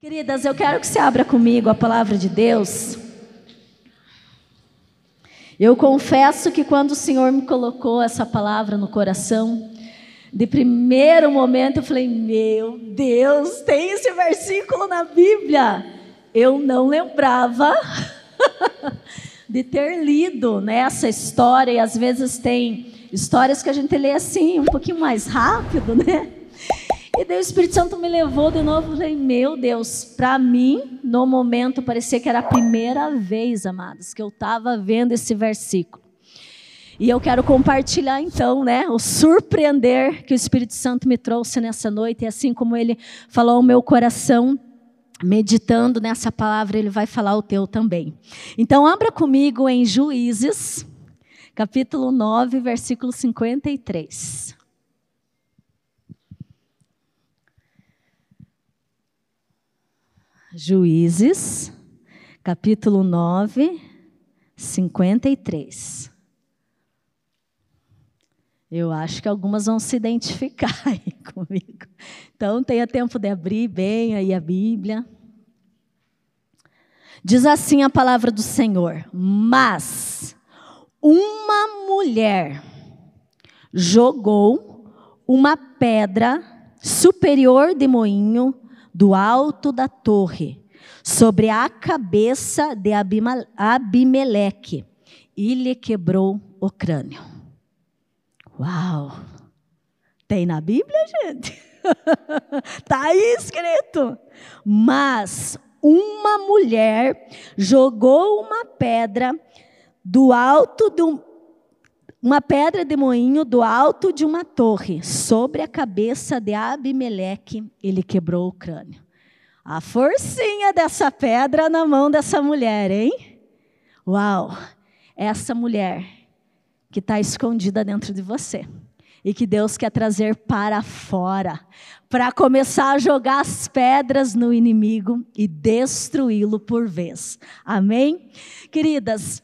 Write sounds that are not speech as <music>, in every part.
Queridas, eu quero que você abra comigo a palavra de Deus. Eu confesso que quando o Senhor me colocou essa palavra no coração, de primeiro momento eu falei: Meu Deus, tem esse versículo na Bíblia. Eu não lembrava <laughs> de ter lido nessa né, história, e às vezes tem histórias que a gente lê assim, um pouquinho mais rápido, né? E daí o Espírito Santo me levou de novo. Falei, meu Deus, para mim, no momento, parecia que era a primeira vez, amados, que eu estava vendo esse versículo. E eu quero compartilhar então, né, o surpreender que o Espírito Santo me trouxe nessa noite, e assim como ele falou ao meu coração, meditando nessa palavra, ele vai falar o teu também. Então, abra comigo em Juízes, capítulo 9, versículo 53. Juízes, capítulo 9, 53. Eu acho que algumas vão se identificar <laughs> aí comigo. Então, tenha tempo de abrir bem aí a Bíblia. Diz assim a palavra do Senhor: Mas uma mulher jogou uma pedra superior de moinho do alto da torre, sobre a cabeça de Abimeleque, e lhe quebrou o crânio. Uau! Tem na Bíblia, gente? Está <laughs> aí escrito. Mas uma mulher jogou uma pedra do alto um, uma pedra de moinho do alto de uma torre, sobre a cabeça de Abimeleque, ele quebrou o crânio. A forcinha dessa pedra na mão dessa mulher, hein? Uau! Essa mulher que está escondida dentro de você e que Deus quer trazer para fora, para começar a jogar as pedras no inimigo e destruí-lo por vez. Amém? Queridas,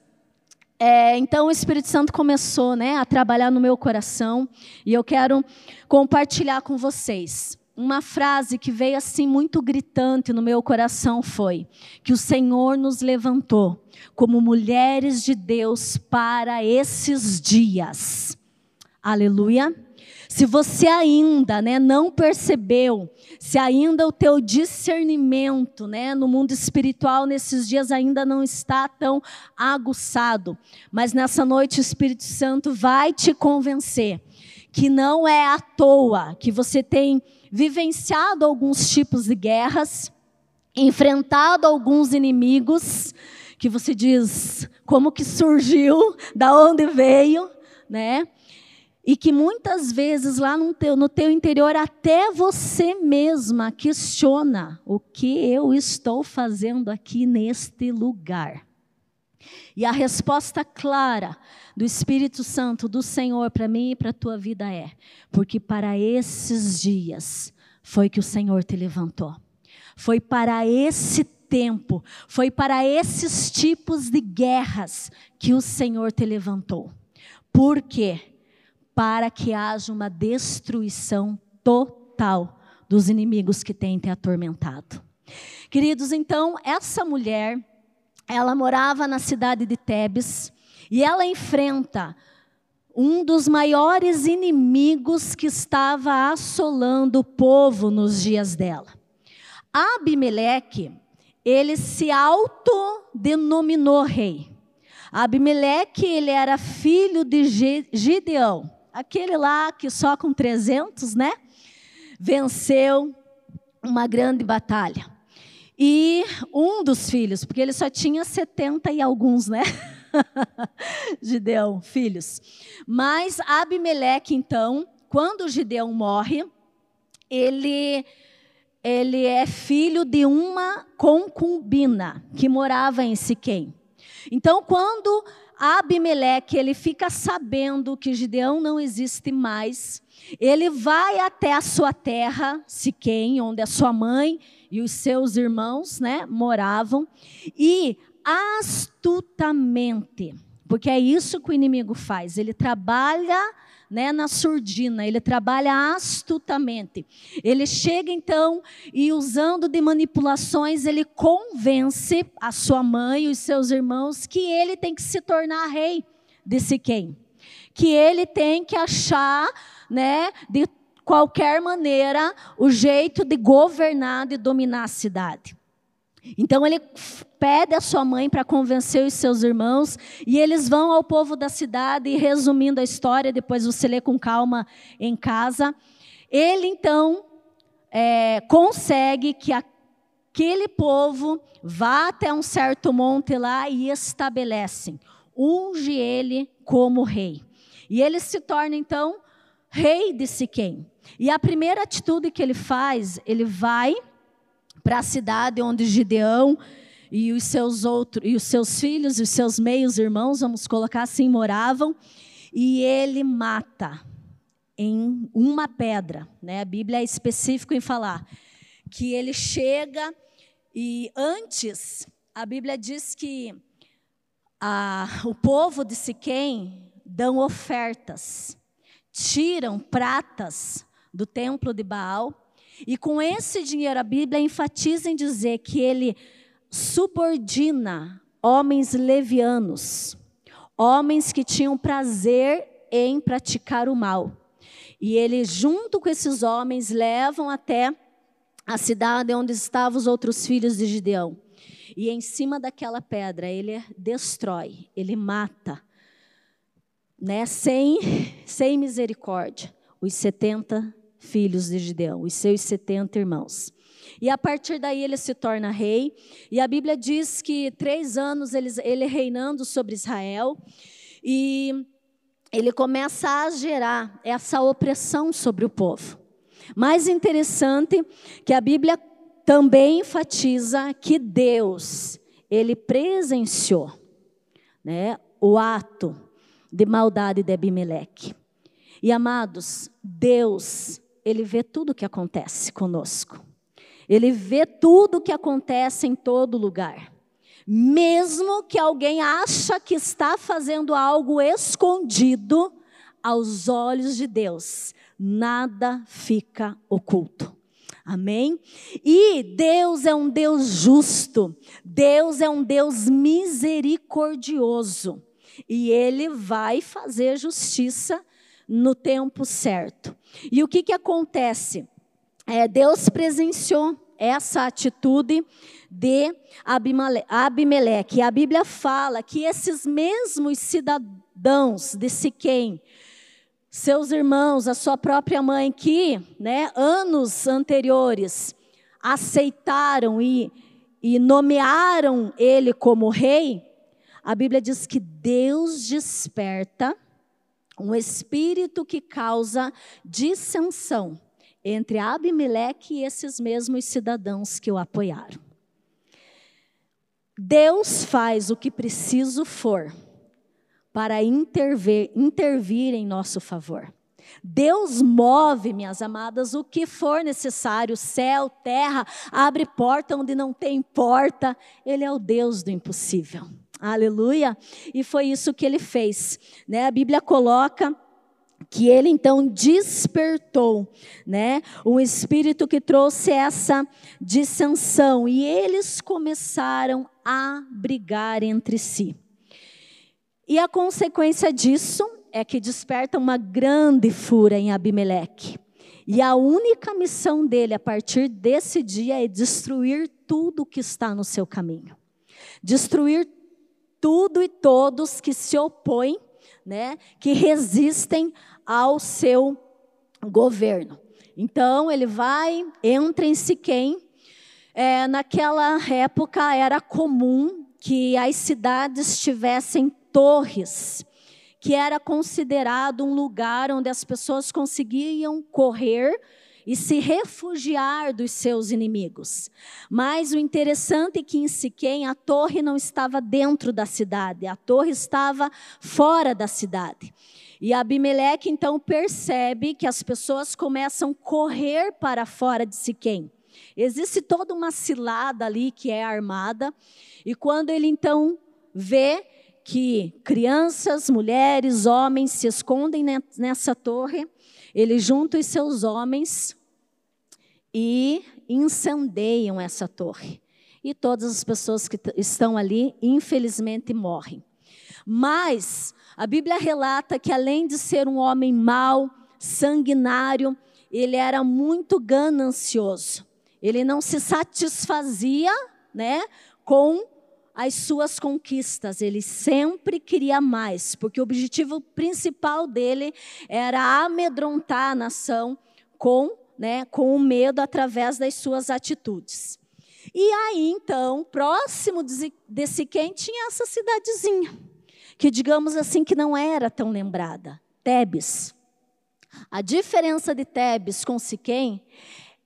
é, então o Espírito Santo começou né, a trabalhar no meu coração e eu quero compartilhar com vocês. Uma frase que veio assim muito gritante no meu coração foi que o Senhor nos levantou como mulheres de Deus para esses dias. Aleluia. Se você ainda né, não percebeu, se ainda o teu discernimento né, no mundo espiritual nesses dias ainda não está tão aguçado, mas nessa noite o Espírito Santo vai te convencer que não é à toa que você tem vivenciado alguns tipos de guerras, enfrentado alguns inimigos, que você diz como que surgiu, da onde veio, né? E que muitas vezes lá no teu, no teu interior, até você mesma questiona o que eu estou fazendo aqui neste lugar. E a resposta clara do Espírito Santo, do Senhor, para mim e para a tua vida é: porque para esses dias foi que o Senhor te levantou. Foi para esse tempo, foi para esses tipos de guerras que o Senhor te levantou. Por quê? Para que haja uma destruição total dos inimigos que têm te atormentado. Queridos, então, essa mulher, ela morava na cidade de Tebes e ela enfrenta um dos maiores inimigos que estava assolando o povo nos dias dela. Abimeleque, ele se autodenominou rei. Abimeleque, ele era filho de Gideão aquele lá que só com 300, né? Venceu uma grande batalha. E um dos filhos, porque ele só tinha 70 e alguns, né? <laughs> Gideão, filhos. Mas Abimeleque, então, quando Gideão morre, ele, ele é filho de uma concubina que morava em Siquém. Então, quando Abimeleque, ele fica sabendo que Gideão não existe mais. Ele vai até a sua terra, Siquém, onde a sua mãe e os seus irmãos, né, moravam, e astutamente Porque é isso que o inimigo faz. Ele trabalha né, na surdina, ele trabalha astutamente. Ele chega então e usando de manipulações, ele convence a sua mãe e os seus irmãos que ele tem que se tornar rei de Siquém. Que ele tem que achar, né, de qualquer maneira, o jeito de governar, de dominar a cidade. Então ele pede a sua mãe para convencer os seus irmãos e eles vão ao povo da cidade e resumindo a história, depois você lê com calma em casa. Ele então é, consegue que aquele povo vá até um certo monte lá e estabelecem, unge ele como rei. E ele se torna então rei de Siquém. E a primeira atitude que ele faz, ele vai para a cidade onde Gideão e os seus outros e os seus filhos e os seus meios irmãos, vamos colocar assim, moravam, e ele mata em uma pedra, né? A Bíblia é específica em falar que ele chega e antes a Bíblia diz que a, o povo de Siquém dão ofertas, tiram pratas do templo de Baal e com esse dinheiro, a Bíblia enfatiza em dizer que ele subordina homens levianos, homens que tinham prazer em praticar o mal. E ele, junto com esses homens, levam até a cidade onde estavam os outros filhos de Gideão. E em cima daquela pedra, ele destrói, ele mata, né, sem, sem misericórdia, os 70 filhos de Gideão, os seus 70 irmãos. E a partir daí ele se torna rei. E a Bíblia diz que três anos ele, ele reinando sobre Israel. E ele começa a gerar essa opressão sobre o povo. Mais interessante que a Bíblia também enfatiza que Deus, ele presenciou né, o ato de maldade de Abimeleque. E amados, Deus, ele vê tudo o que acontece conosco. Ele vê tudo o que acontece em todo lugar. Mesmo que alguém acha que está fazendo algo escondido, aos olhos de Deus, nada fica oculto. Amém? E Deus é um Deus justo, Deus é um Deus misericordioso, e Ele vai fazer justiça no tempo certo. E o que, que acontece? É, Deus presenciou essa atitude de Abimeleque. A Bíblia fala que esses mesmos cidadãos de Siquém, seus irmãos, a sua própria mãe, que né, anos anteriores aceitaram e, e nomearam ele como rei, a Bíblia diz que Deus desperta um espírito que causa dissensão entre Abimeleque e esses mesmos cidadãos que o apoiaram. Deus faz o que preciso for para intervir, intervir em nosso favor. Deus move, minhas amadas, o que for necessário, céu, terra, abre porta onde não tem porta. Ele é o Deus do impossível. Aleluia. E foi isso que ele fez. Né? A Bíblia coloca que ele então despertou, né, um espírito que trouxe essa dissensão e eles começaram a brigar entre si. E a consequência disso é que desperta uma grande fúria em Abimeleque. E a única missão dele a partir desse dia é destruir tudo que está no seu caminho. Destruir tudo e todos que se opõem, né, que resistem ao seu governo. Então ele vai, entra em Siquém. É, naquela época era comum que as cidades tivessem torres, que era considerado um lugar onde as pessoas conseguiam correr e se refugiar dos seus inimigos. Mas o interessante é que em Siquém a torre não estava dentro da cidade, a torre estava fora da cidade. E Abimeleque então percebe que as pessoas começam a correr para fora de Siquém. Existe toda uma cilada ali que é armada, e quando ele então vê que crianças, mulheres, homens se escondem nessa torre. Ele junta os seus homens e incendeiam essa torre. E todas as pessoas que estão ali, infelizmente, morrem. Mas a Bíblia relata que, além de ser um homem mau, sanguinário, ele era muito ganancioso. Ele não se satisfazia, né, com as suas conquistas. Ele sempre queria mais, porque o objetivo principal dele era amedrontar a nação com, né, com o medo através das suas atitudes. E aí, então, próximo de Siquém tinha essa cidadezinha, que digamos assim que não era tão lembrada, Tebes. A diferença de Tebes com Siquém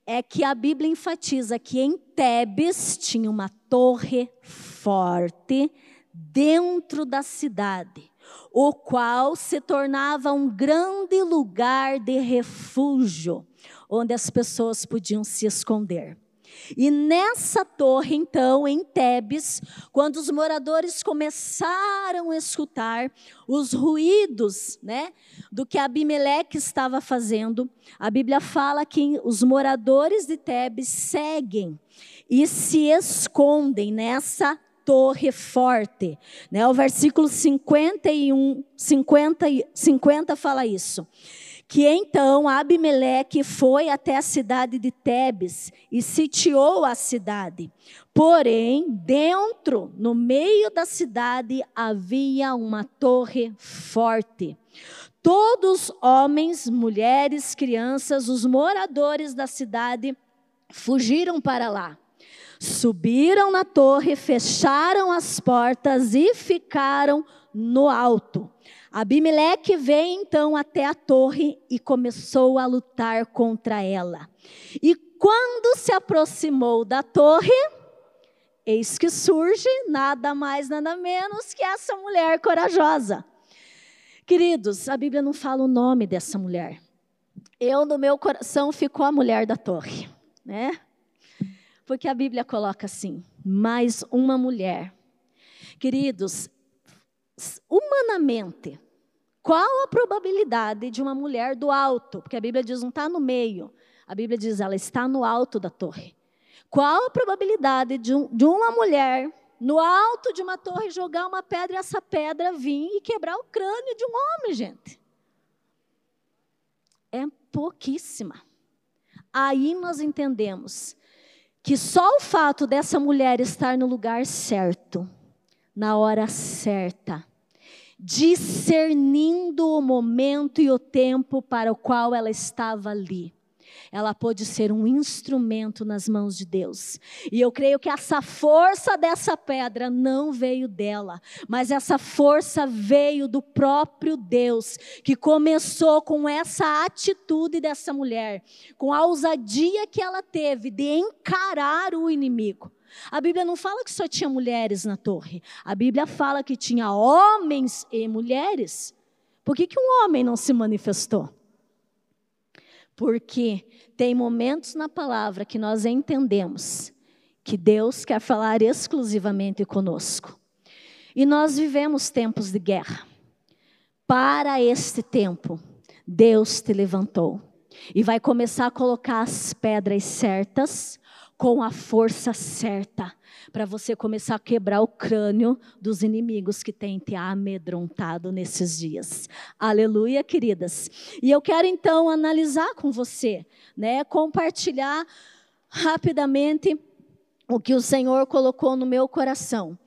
é que a Bíblia enfatiza que em Tebes tinha uma torre forte dentro da cidade, o qual se tornava um grande lugar de refúgio, onde as pessoas podiam se esconder. E nessa torre, então, em Tebes, quando os moradores começaram a escutar os ruídos, né, do que Abimeleque estava fazendo, a Bíblia fala que os moradores de Tebes seguem e se escondem nessa torre forte. Né? O versículo 51, 50, 50 fala isso que então Abimeleque foi até a cidade de Tebes e sitiou a cidade. Porém, dentro, no meio da cidade, havia uma torre forte. Todos homens, mulheres, crianças, os moradores da cidade fugiram para lá. Subiram na torre, fecharam as portas e ficaram no alto. Abimeleque veio então até a torre e começou a lutar contra ela. E quando se aproximou da torre, eis que surge nada mais, nada menos que essa mulher corajosa. Queridos, a Bíblia não fala o nome dessa mulher. Eu, no meu coração, ficou a mulher da torre, né? Porque a Bíblia coloca assim: mais uma mulher. Queridos, humanamente, qual a probabilidade de uma mulher do alto? Porque a Bíblia diz não está no meio. A Bíblia diz ela está no alto da torre. Qual a probabilidade de, um, de uma mulher no alto de uma torre jogar uma pedra e essa pedra vir e quebrar o crânio de um homem, gente? É pouquíssima. Aí nós entendemos que só o fato dessa mulher estar no lugar certo, na hora certa, discernindo o momento e o tempo para o qual ela estava ali. Ela pôde ser um instrumento nas mãos de Deus. E eu creio que essa força dessa pedra não veio dela, mas essa força veio do próprio Deus, que começou com essa atitude dessa mulher, com a ousadia que ela teve de encarar o inimigo. A Bíblia não fala que só tinha mulheres na torre. A Bíblia fala que tinha homens e mulheres. Por que, que um homem não se manifestou? Porque tem momentos na palavra que nós entendemos que Deus quer falar exclusivamente conosco. E nós vivemos tempos de guerra. Para este tempo, Deus te levantou e vai começar a colocar as pedras certas com a força certa para você começar a quebrar o crânio dos inimigos que têm te amedrontado nesses dias. Aleluia, queridas. E eu quero então analisar com você, né, compartilhar rapidamente o que o Senhor colocou no meu coração.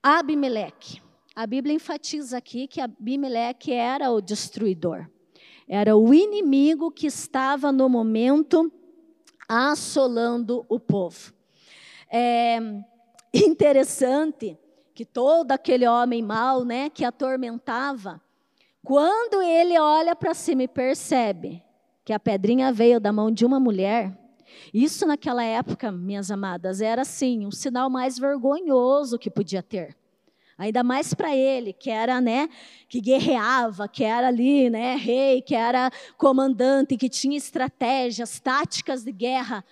Abimeleque. A Bíblia enfatiza aqui que Abimeleque era o destruidor. Era o inimigo que estava no momento assolando o povo. É interessante que todo aquele homem mau, né, que atormentava, quando ele olha para cima e percebe que a pedrinha veio da mão de uma mulher, isso naquela época, minhas amadas, era assim, um sinal mais vergonhoso que podia ter. Ainda mais para ele, que era, né, que guerreava, que era ali, né, rei, que era comandante, que tinha estratégias, táticas de guerra.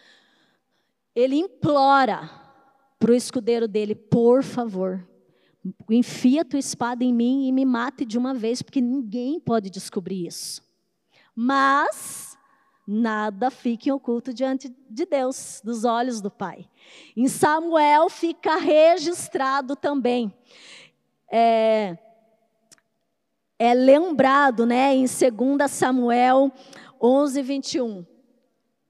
Ele implora para o escudeiro dele, por favor, enfia tua espada em mim e me mate de uma vez, porque ninguém pode descobrir isso. Mas nada fique oculto diante de Deus, dos olhos do Pai. Em Samuel fica registrado também. É, é lembrado, né, em 2 Samuel 11, 21.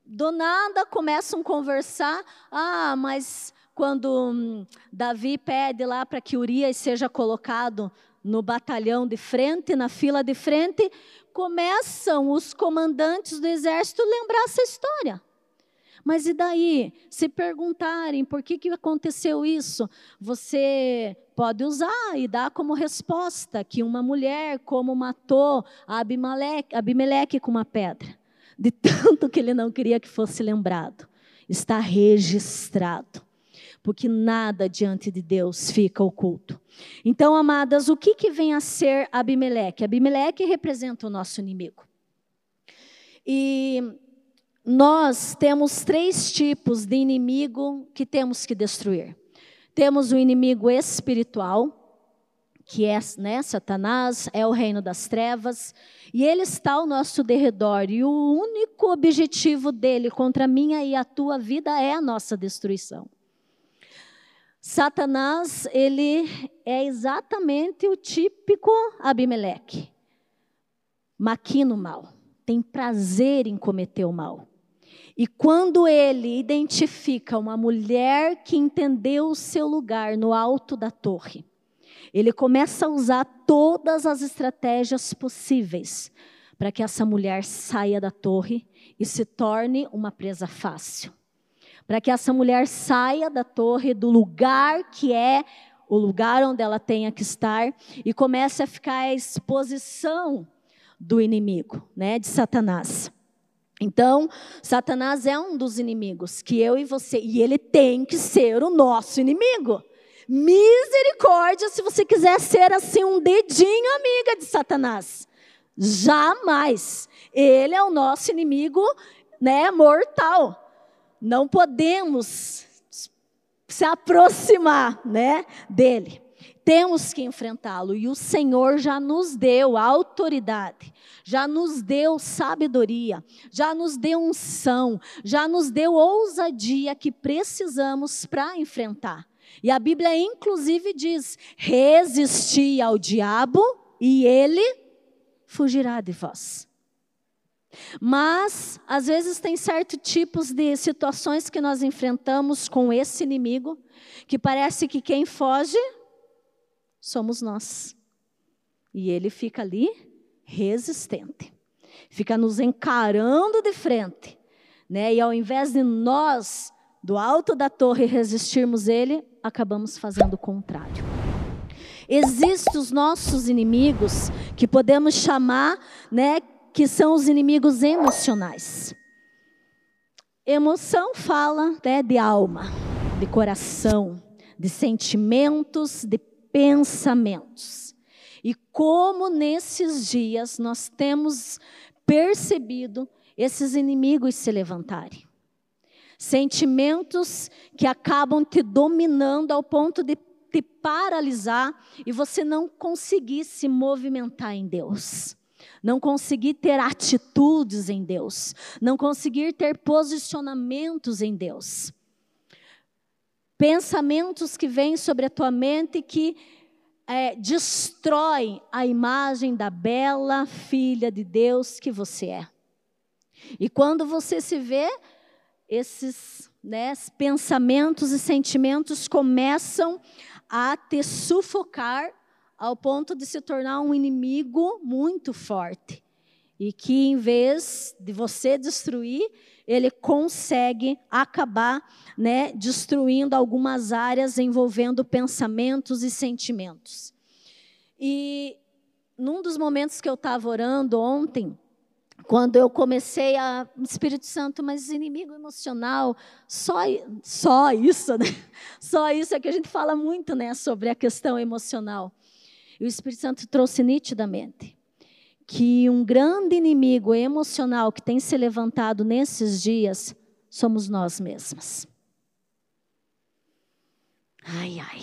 Do nada começam a conversar, ah, mas quando hum, Davi pede lá para que Urias seja colocado no batalhão de frente, na fila de frente, começam os comandantes do exército lembrar essa história. Mas e daí? Se perguntarem por que, que aconteceu isso, você pode usar e dar como resposta que uma mulher como matou Abimeleque, Abimeleque com uma pedra, de <laughs> tanto que ele não queria que fosse lembrado. Está registrado porque nada diante de Deus fica oculto. Então, amadas, o que, que vem a ser Abimeleque? Abimeleque representa o nosso inimigo. E nós temos três tipos de inimigo que temos que destruir. Temos o inimigo espiritual, que é né, Satanás, é o reino das trevas, e ele está ao nosso derredor, e o único objetivo dele contra a minha e a tua vida é a nossa destruição. Satanás, ele é exatamente o típico Abimeleque. Maquina o mal, tem prazer em cometer o mal. E quando ele identifica uma mulher que entendeu o seu lugar no alto da torre, ele começa a usar todas as estratégias possíveis para que essa mulher saia da torre e se torne uma presa fácil para que essa mulher saia da torre, do lugar que é o lugar onde ela tenha que estar, e comece a ficar à exposição do inimigo, né, de Satanás. Então, Satanás é um dos inimigos que eu e você, e ele tem que ser o nosso inimigo. Misericórdia se você quiser ser assim um dedinho amiga de Satanás. Jamais. Ele é o nosso inimigo, né, mortal não podemos se aproximar, né, dele. Temos que enfrentá-lo e o Senhor já nos deu autoridade, já nos deu sabedoria, já nos deu unção, já nos deu ousadia que precisamos para enfrentar. E a Bíblia inclusive diz: resisti ao diabo e ele fugirá de vós. Mas, às vezes, tem certos tipos de situações que nós enfrentamos com esse inimigo, que parece que quem foge somos nós. E ele fica ali resistente, fica nos encarando de frente. Né? E ao invés de nós, do alto da torre, resistirmos ele, acabamos fazendo o contrário. Existem os nossos inimigos que podemos chamar, né, que são os inimigos emocionais. Emoção fala né, de alma, de coração, de sentimentos, de pensamentos. E como nesses dias nós temos percebido esses inimigos se levantarem. Sentimentos que acabam te dominando ao ponto de te paralisar e você não conseguir se movimentar em Deus não conseguir ter atitudes em Deus, não conseguir ter posicionamentos em Deus. Pensamentos que vêm sobre a tua mente que é, destroem a imagem da bela filha de Deus que você é. E quando você se vê, esses né, pensamentos e sentimentos começam a te sufocar ao ponto de se tornar um inimigo muito forte. E que, em vez de você destruir, ele consegue acabar né, destruindo algumas áreas envolvendo pensamentos e sentimentos. E num dos momentos que eu estava orando ontem, quando eu comecei a Espírito Santo, mas inimigo emocional, só só isso, né? <laughs> Só isso é que a gente fala muito, né, sobre a questão emocional. E o Espírito Santo trouxe nitidamente que um grande inimigo emocional que tem se levantado nesses dias somos nós mesmas. Ai, ai.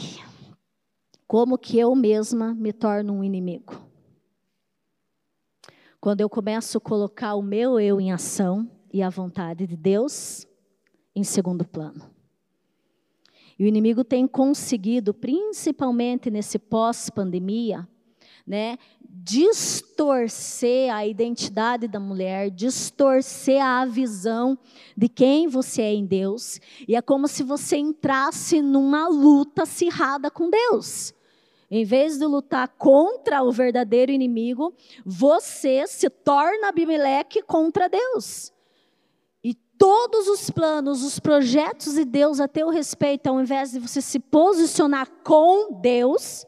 como que eu mesma me torno um inimigo. Quando eu começo a colocar o meu eu em ação e a vontade de Deus em segundo plano. E o inimigo tem conseguido, principalmente nesse pós-pandemia, né, distorcer a identidade da mulher, distorcer a visão de quem você é em Deus, e é como se você entrasse numa luta acirrada com Deus. Em vez de lutar contra o verdadeiro inimigo, você se torna Abimeleque contra Deus. Todos os planos, os projetos de Deus a teu respeito, ao invés de você se posicionar com Deus,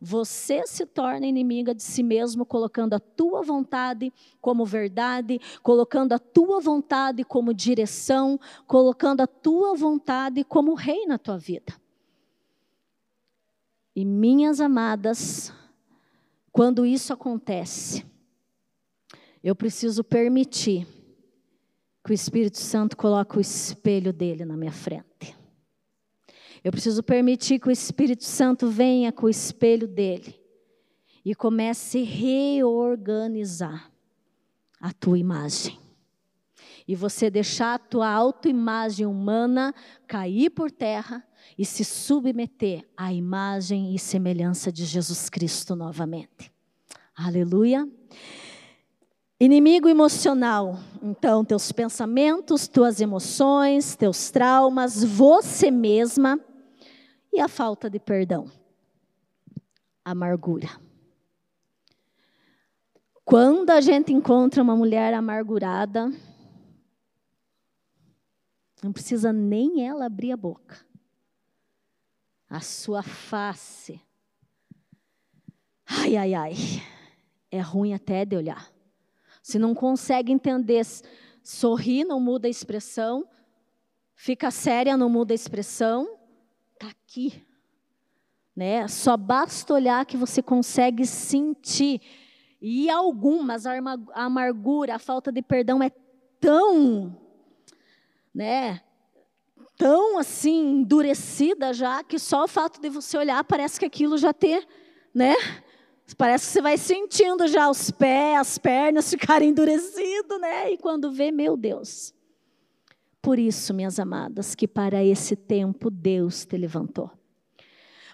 você se torna inimiga de si mesmo, colocando a tua vontade como verdade, colocando a tua vontade como direção, colocando a tua vontade como rei na tua vida. E minhas amadas, quando isso acontece, eu preciso permitir que o Espírito Santo coloque o espelho dele na minha frente. Eu preciso permitir que o Espírito Santo venha com o espelho dele e comece a reorganizar a tua imagem. E você deixar a tua autoimagem humana cair por terra e se submeter à imagem e semelhança de Jesus Cristo novamente. Aleluia. Inimigo emocional, então, teus pensamentos, tuas emoções, teus traumas, você mesma e a falta de perdão. Amargura. Quando a gente encontra uma mulher amargurada, não precisa nem ela abrir a boca a sua face. Ai, ai, ai. É ruim até de olhar. Se não consegue entender, sorri, não muda a expressão. Fica séria, não muda a expressão. Está aqui. Né? Só basta olhar que você consegue sentir. E algumas, a amargura, a falta de perdão é tão, né, tão assim endurecida já que só o fato de você olhar parece que aquilo já ter, né? Parece que você vai sentindo já os pés, as pernas <laughs> ficarem endurecidos, né? E quando vê, meu Deus. Por isso, minhas amadas, que para esse tempo Deus te levantou.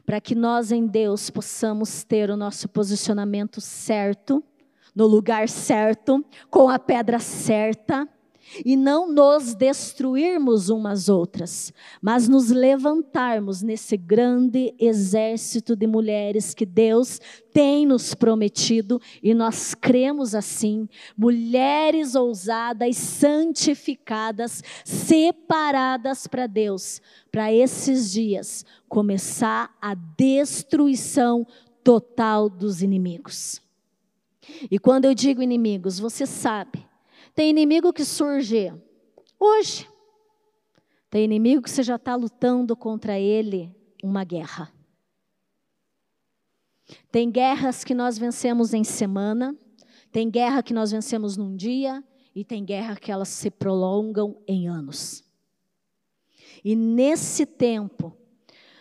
Para que nós em Deus possamos ter o nosso posicionamento certo, no lugar certo, com a pedra certa, e não nos destruirmos umas outras, mas nos levantarmos nesse grande exército de mulheres que Deus tem nos prometido e nós cremos assim, mulheres ousadas, santificadas, separadas para Deus, para esses dias começar a destruição total dos inimigos. E quando eu digo inimigos, você sabe, tem inimigo que surge hoje. Tem inimigo que você já está lutando contra ele uma guerra. Tem guerras que nós vencemos em semana, tem guerra que nós vencemos num dia, e tem guerra que elas se prolongam em anos. E nesse tempo,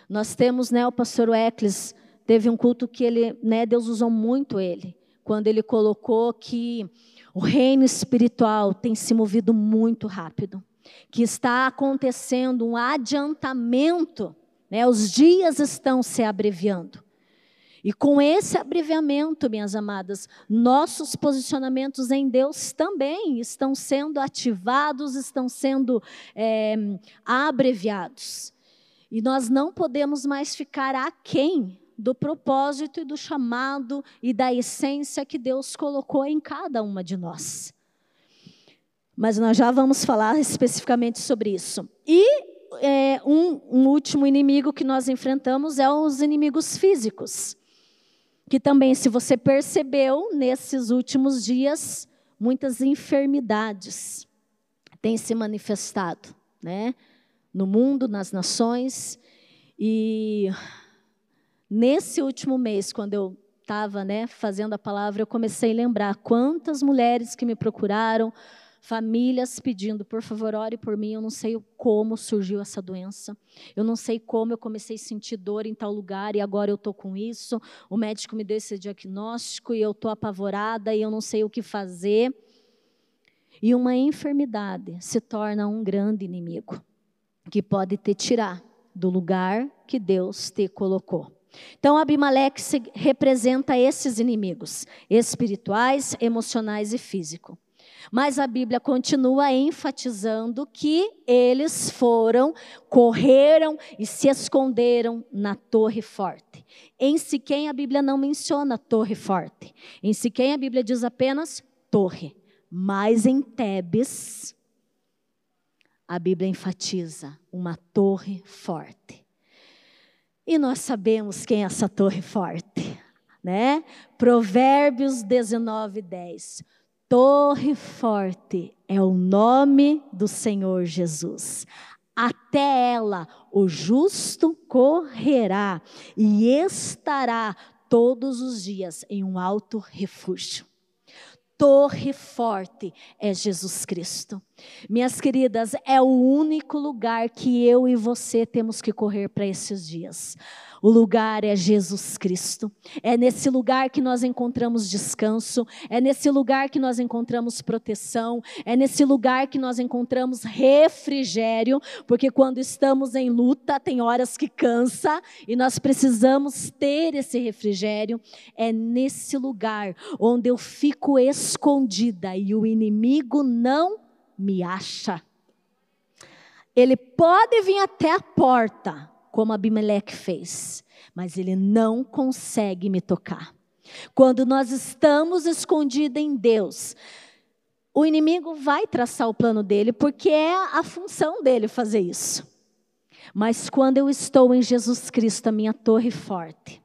nós temos, né, o pastor Eccles teve um culto que ele, né, Deus usou muito ele, quando ele colocou que o reino espiritual tem se movido muito rápido, que está acontecendo um adiantamento, né? os dias estão se abreviando. E com esse abreviamento, minhas amadas, nossos posicionamentos em Deus também estão sendo ativados, estão sendo é, abreviados. E nós não podemos mais ficar aquém do propósito e do chamado e da essência que Deus colocou em cada uma de nós. Mas nós já vamos falar especificamente sobre isso. E é, um, um último inimigo que nós enfrentamos é os inimigos físicos. Que também, se você percebeu, nesses últimos dias, muitas enfermidades têm se manifestado, né? No mundo, nas nações. E Nesse último mês, quando eu estava né, fazendo a palavra, eu comecei a lembrar quantas mulheres que me procuraram famílias pedindo, por favor, ore por mim. Eu não sei como surgiu essa doença. Eu não sei como eu comecei a sentir dor em tal lugar e agora eu estou com isso. O médico me deu esse diagnóstico e eu estou apavorada e eu não sei o que fazer. E uma enfermidade se torna um grande inimigo que pode te tirar do lugar que Deus te colocou. Então, Abimeleque representa esses inimigos espirituais, emocionais e físicos. Mas a Bíblia continua enfatizando que eles foram, correram e se esconderam na Torre Forte. Em Siquém a Bíblia não menciona Torre Forte. Em Siquém a Bíblia diz apenas Torre. Mas em Tebes a Bíblia enfatiza uma torre forte. E nós sabemos quem é essa torre forte, né? Provérbios 19, 10. Torre forte é o nome do Senhor Jesus. Até ela o justo correrá e estará todos os dias em um alto refúgio torre forte é Jesus Cristo. Minhas queridas, é o único lugar que eu e você temos que correr para esses dias. O lugar é Jesus Cristo. É nesse lugar que nós encontramos descanso, é nesse lugar que nós encontramos proteção, é nesse lugar que nós encontramos refrigério, porque quando estamos em luta, tem horas que cansa e nós precisamos ter esse refrigério. É nesse lugar onde eu fico escondida e o inimigo não me acha. Ele pode vir até a porta, como Abimeleque fez, mas ele não consegue me tocar. Quando nós estamos escondidos em Deus, o inimigo vai traçar o plano dele, porque é a função dele fazer isso. Mas quando eu estou em Jesus Cristo, a minha torre forte,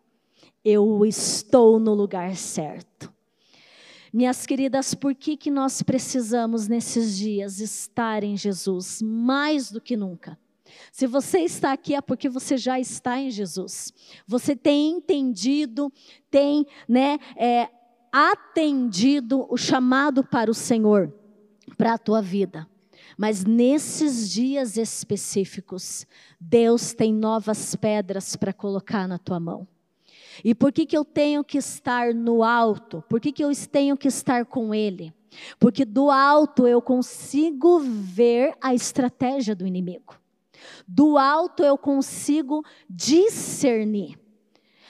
eu estou no lugar certo. Minhas queridas, por que, que nós precisamos nesses dias estar em Jesus mais do que nunca? Se você está aqui é porque você já está em Jesus. Você tem entendido, tem né, é, atendido o chamado para o Senhor, para a tua vida. Mas nesses dias específicos, Deus tem novas pedras para colocar na tua mão. E por que, que eu tenho que estar no alto? Por que, que eu tenho que estar com Ele? Porque do alto eu consigo ver a estratégia do inimigo. Do alto eu consigo discernir.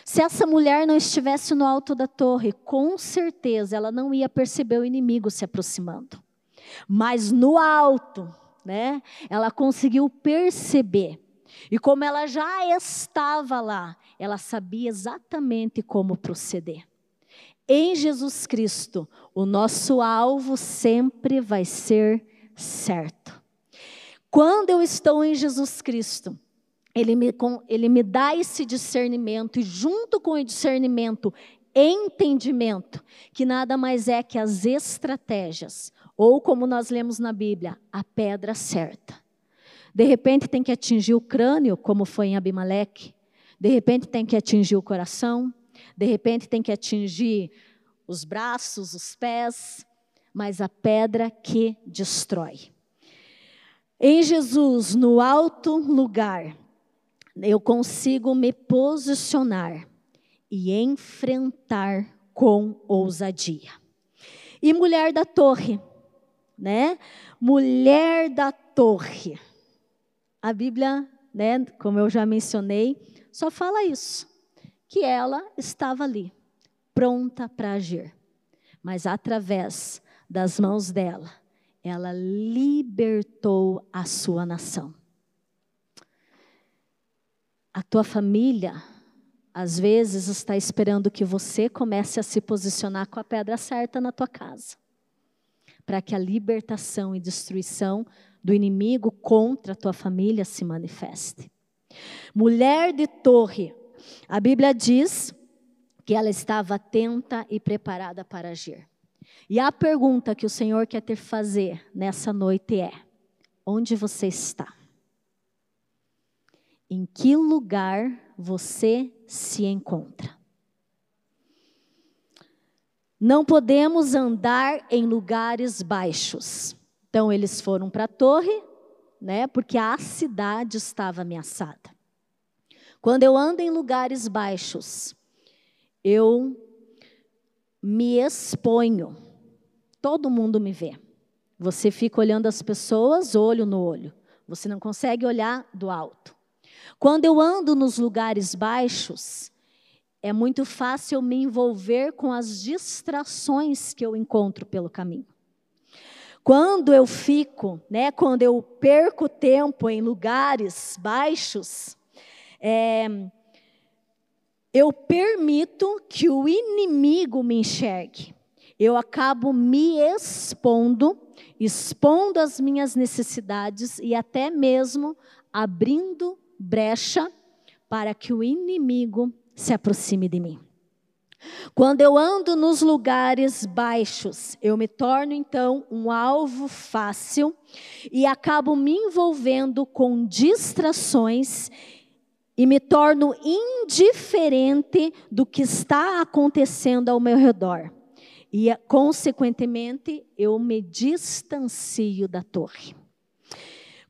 Se essa mulher não estivesse no alto da torre, com certeza ela não ia perceber o inimigo se aproximando. Mas no alto, né, ela conseguiu perceber. E como ela já estava lá, ela sabia exatamente como proceder. Em Jesus Cristo, o nosso alvo sempre vai ser certo. Quando eu estou em Jesus Cristo, ele me, ele me dá esse discernimento, e junto com o discernimento, entendimento, que nada mais é que as estratégias, ou como nós lemos na Bíblia, a pedra certa. De repente tem que atingir o crânio, como foi em Abimeleque. De repente tem que atingir o coração. De repente tem que atingir os braços, os pés. Mas a pedra que destrói. Em Jesus, no alto lugar, eu consigo me posicionar e enfrentar com ousadia. E mulher da torre, né? Mulher da torre. A Bíblia, né, como eu já mencionei, só fala isso, que ela estava ali, pronta para agir. Mas através das mãos dela, ela libertou a sua nação. A tua família, às vezes, está esperando que você comece a se posicionar com a pedra certa na tua casa, para que a libertação e destruição do inimigo contra a tua família se manifeste. Mulher de torre, a Bíblia diz que ela estava atenta e preparada para agir. E a pergunta que o Senhor quer ter fazer nessa noite é: onde você está? Em que lugar você se encontra? Não podemos andar em lugares baixos. Então eles foram para a torre, né? Porque a cidade estava ameaçada. Quando eu ando em lugares baixos, eu me exponho. Todo mundo me vê. Você fica olhando as pessoas olho no olho. Você não consegue olhar do alto. Quando eu ando nos lugares baixos, é muito fácil me envolver com as distrações que eu encontro pelo caminho. Quando eu fico, né, quando eu perco tempo em lugares baixos, é, eu permito que o inimigo me enxergue. Eu acabo me expondo, expondo as minhas necessidades e até mesmo abrindo brecha para que o inimigo se aproxime de mim. Quando eu ando nos lugares baixos, eu me torno então um alvo fácil e acabo me envolvendo com distrações e me torno indiferente do que está acontecendo ao meu redor. E, consequentemente, eu me distancio da torre.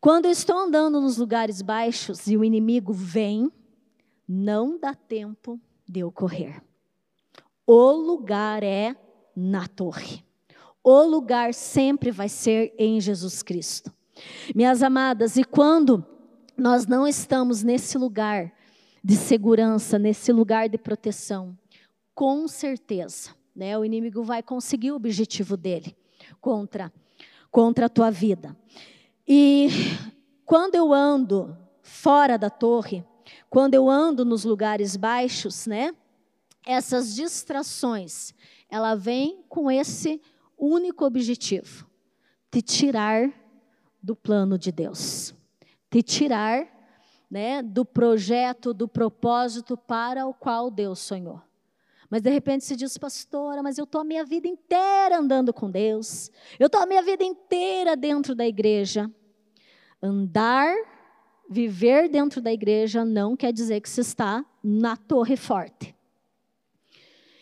Quando eu estou andando nos lugares baixos e o inimigo vem, não dá tempo de eu correr. O lugar é na torre. O lugar sempre vai ser em Jesus Cristo. Minhas amadas, e quando nós não estamos nesse lugar de segurança, nesse lugar de proteção, com certeza, né, o inimigo vai conseguir o objetivo dele contra contra a tua vida. E quando eu ando fora da torre, quando eu ando nos lugares baixos, né? Essas distrações, ela vem com esse único objetivo: te tirar do plano de Deus te tirar né, do projeto, do propósito para o qual Deus sonhou. Mas de repente se diz, pastora, mas eu estou a minha vida inteira andando com Deus, eu estou a minha vida inteira dentro da igreja. Andar, viver dentro da igreja não quer dizer que você está na torre forte.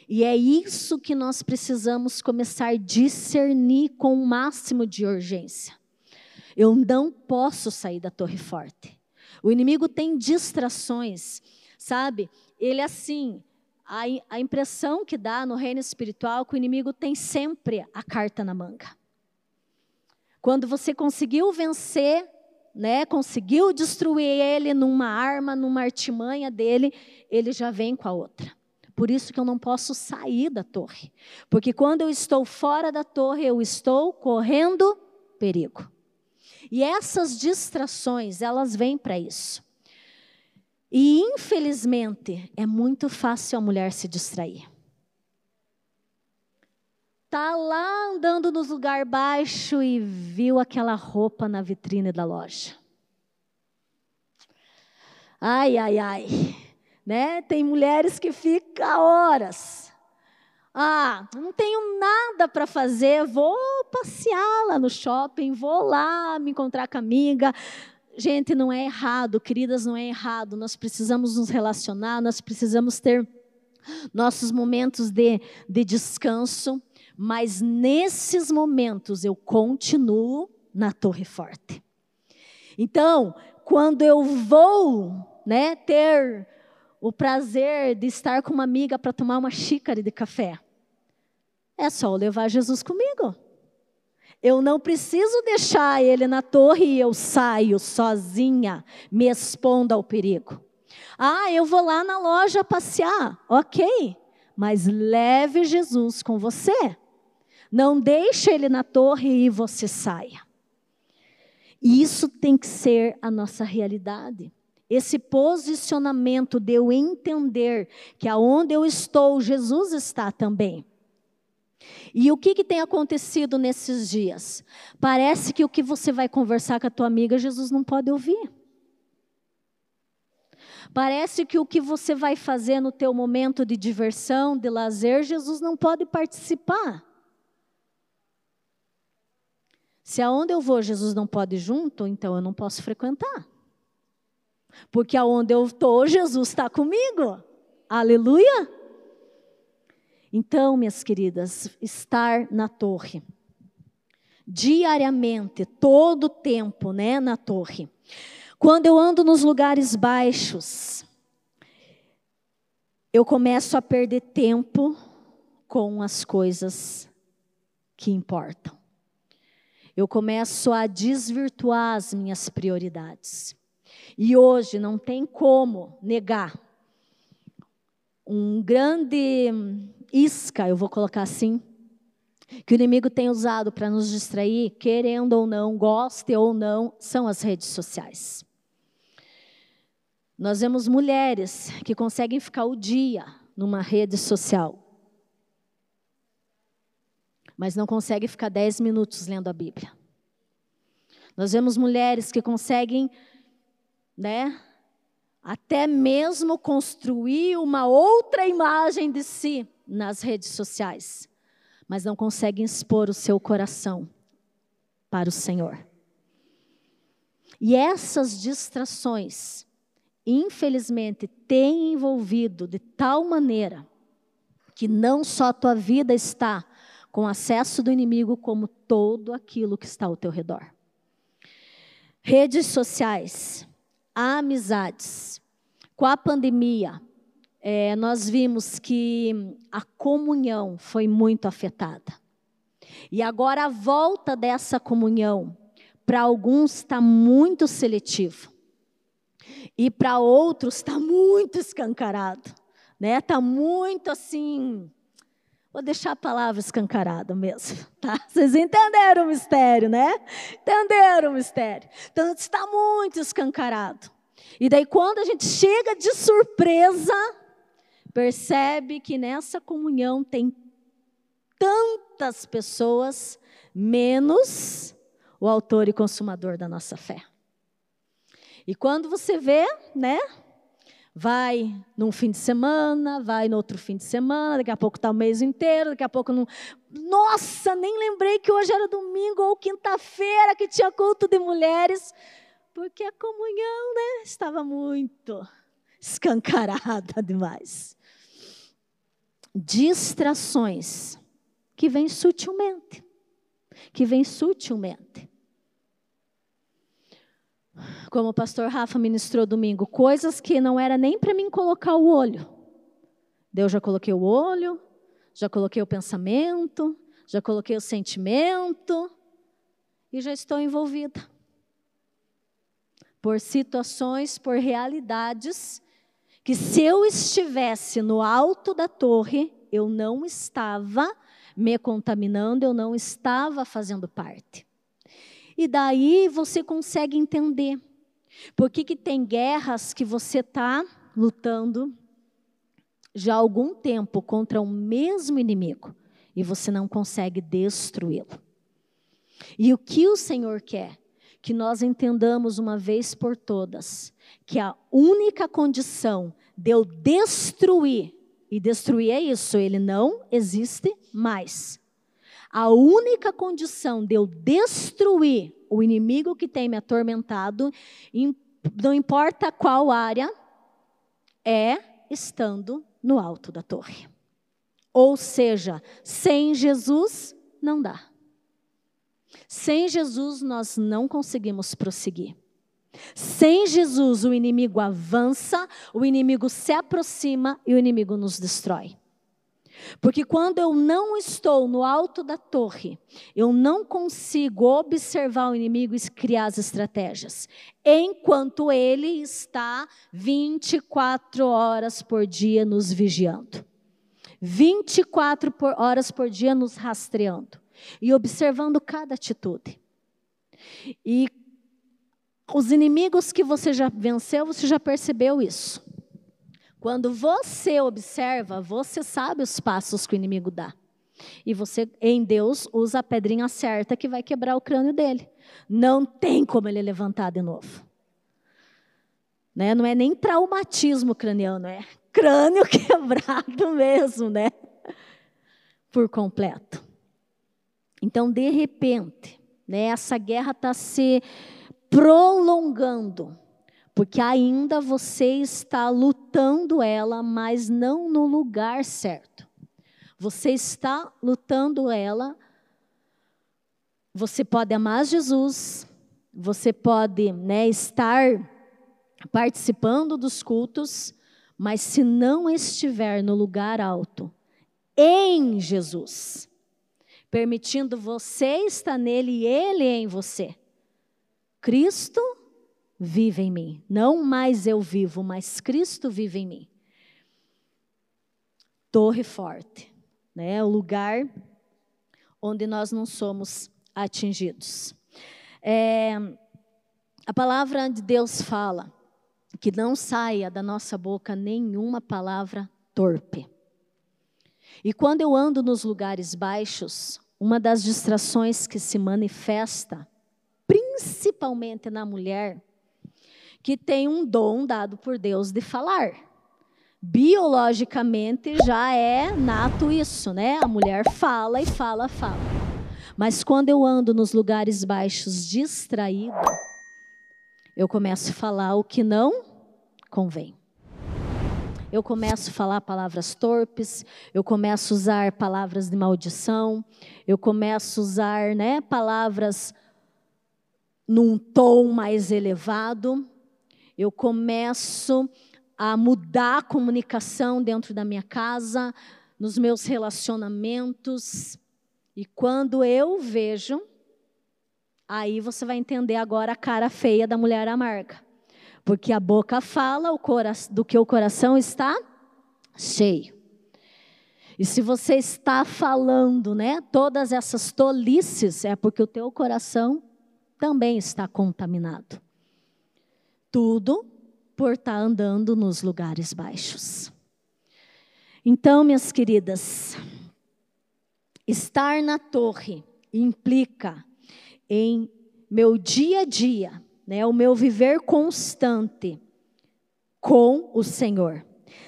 E é isso que nós precisamos começar a discernir com o máximo de urgência. Eu não posso sair da torre forte. O inimigo tem distrações, sabe? Ele assim, a, a impressão que dá no reino espiritual é que o inimigo tem sempre a carta na manga. Quando você conseguiu vencer, né, conseguiu destruir ele numa arma, numa artimanha dele, ele já vem com a outra. Por isso que eu não posso sair da torre. Porque quando eu estou fora da torre, eu estou correndo perigo. E essas distrações, elas vêm para isso. E infelizmente, é muito fácil a mulher se distrair. Tá lá andando nos lugar baixo e viu aquela roupa na vitrine da loja. Ai, ai, ai. Né? Tem mulheres que ficam horas ah, não tenho nada para fazer, vou passear lá no shopping, vou lá me encontrar com a amiga. Gente, não é errado, queridas, não é errado. Nós precisamos nos relacionar, nós precisamos ter nossos momentos de, de descanso, mas nesses momentos eu continuo na Torre Forte. Então, quando eu vou né, ter o prazer de estar com uma amiga para tomar uma xícara de café, é só levar Jesus comigo. Eu não preciso deixar ele na torre e eu saio sozinha, me expondo ao perigo. Ah, eu vou lá na loja passear. Ok, mas leve Jesus com você. Não deixe ele na torre e você saia. E isso tem que ser a nossa realidade. Esse posicionamento de eu entender que aonde eu estou, Jesus está também. E o que, que tem acontecido nesses dias? Parece que o que você vai conversar com a tua amiga, Jesus não pode ouvir. Parece que o que você vai fazer no teu momento de diversão, de lazer, Jesus não pode participar. Se aonde eu vou Jesus não pode ir junto, então eu não posso frequentar. Porque aonde eu estou, Jesus está comigo. Aleluia! Então, minhas queridas, estar na torre. diariamente, todo o tempo, né, na torre. Quando eu ando nos lugares baixos, eu começo a perder tempo com as coisas que importam. Eu começo a desvirtuar as minhas prioridades. E hoje não tem como negar um grande isca, eu vou colocar assim, que o inimigo tem usado para nos distrair, querendo ou não, goste ou não, são as redes sociais. Nós vemos mulheres que conseguem ficar o dia numa rede social, mas não conseguem ficar dez minutos lendo a Bíblia. Nós vemos mulheres que conseguem, né, até mesmo construir uma outra imagem de si nas redes sociais, mas não conseguem expor o seu coração para o Senhor. E essas distrações infelizmente, tem envolvido de tal maneira que não só a tua vida está com acesso do inimigo, como todo aquilo que está ao teu redor. Redes sociais, amizades. Com a pandemia, é, nós vimos que a comunhão foi muito afetada. E agora a volta dessa comunhão, para alguns, está muito seletivo. E para outros está muito escancarado, né? Está muito assim. Vou deixar a palavra escancarada mesmo, <laughs> tá? Vocês entenderam o mistério, né? Entenderam o mistério. Então está muito escancarado. E daí quando a gente chega de surpresa, percebe que nessa comunhão tem tantas pessoas menos o autor e consumador da nossa fé. E quando você vê, né? Vai num fim de semana, vai no outro fim de semana, daqui a pouco está o mês inteiro, daqui a pouco não. Nossa, nem lembrei que hoje era domingo ou quinta-feira que tinha culto de mulheres, porque a comunhão, né, estava muito <laughs> escancarada demais. Distrações que vêm sutilmente, que vêm sutilmente como o pastor Rafa ministrou domingo, coisas que não era nem para mim colocar o olho. Deus já coloquei o olho, já coloquei o pensamento, já coloquei o sentimento e já estou envolvida. Por situações, por realidades que se eu estivesse no alto da torre, eu não estava me contaminando, eu não estava fazendo parte. E daí você consegue entender por que, que tem guerras que você está lutando já há algum tempo contra o mesmo inimigo e você não consegue destruí-lo. E o que o Senhor quer? Que nós entendamos uma vez por todas que a única condição de eu destruir, e destruir é isso, ele não existe mais. A única condição de eu destruir o inimigo que tem me atormentado, não importa qual área, é estando no alto da torre. Ou seja, sem Jesus não dá. Sem Jesus nós não conseguimos prosseguir. Sem Jesus o inimigo avança, o inimigo se aproxima e o inimigo nos destrói. Porque quando eu não estou no alto da torre, eu não consigo observar o inimigo e criar as estratégias, enquanto ele está 24 horas por dia nos vigiando. 24 horas por dia nos rastreando e observando cada atitude. E os inimigos que você já venceu, você já percebeu isso. Quando você observa, você sabe os passos que o inimigo dá. E você, em Deus, usa a pedrinha certa que vai quebrar o crânio dele. Não tem como ele levantar de novo. Né? Não é nem traumatismo craniano, é crânio <laughs> quebrado mesmo, né? Por completo. Então, de repente, né, essa guerra está se prolongando porque ainda você está lutando ela, mas não no lugar certo. Você está lutando ela. Você pode amar Jesus, você pode né, estar participando dos cultos, mas se não estiver no lugar alto, em Jesus, permitindo você estar nele e ele em você, Cristo vive em mim. Não mais eu vivo, mas Cristo vive em mim. Torre forte, né? O lugar onde nós não somos atingidos. É, a palavra de Deus fala que não saia da nossa boca nenhuma palavra torpe. E quando eu ando nos lugares baixos, uma das distrações que se manifesta, principalmente na mulher, que tem um dom dado por Deus de falar. Biologicamente já é nato isso, né? A mulher fala e fala, fala. Mas quando eu ando nos lugares baixos distraída, eu começo a falar o que não convém. Eu começo a falar palavras torpes, eu começo a usar palavras de maldição, eu começo a usar né, palavras num tom mais elevado, eu começo a mudar a comunicação dentro da minha casa, nos meus relacionamentos. E quando eu vejo, aí você vai entender agora a cara feia da mulher amarga. Porque a boca fala do que o coração está cheio. E se você está falando, né, todas essas tolices, é porque o teu coração também está contaminado. Tudo por estar andando nos lugares baixos. Então, minhas queridas, Estar na torre implica em meu dia a dia, né, o meu viver constante com o Senhor,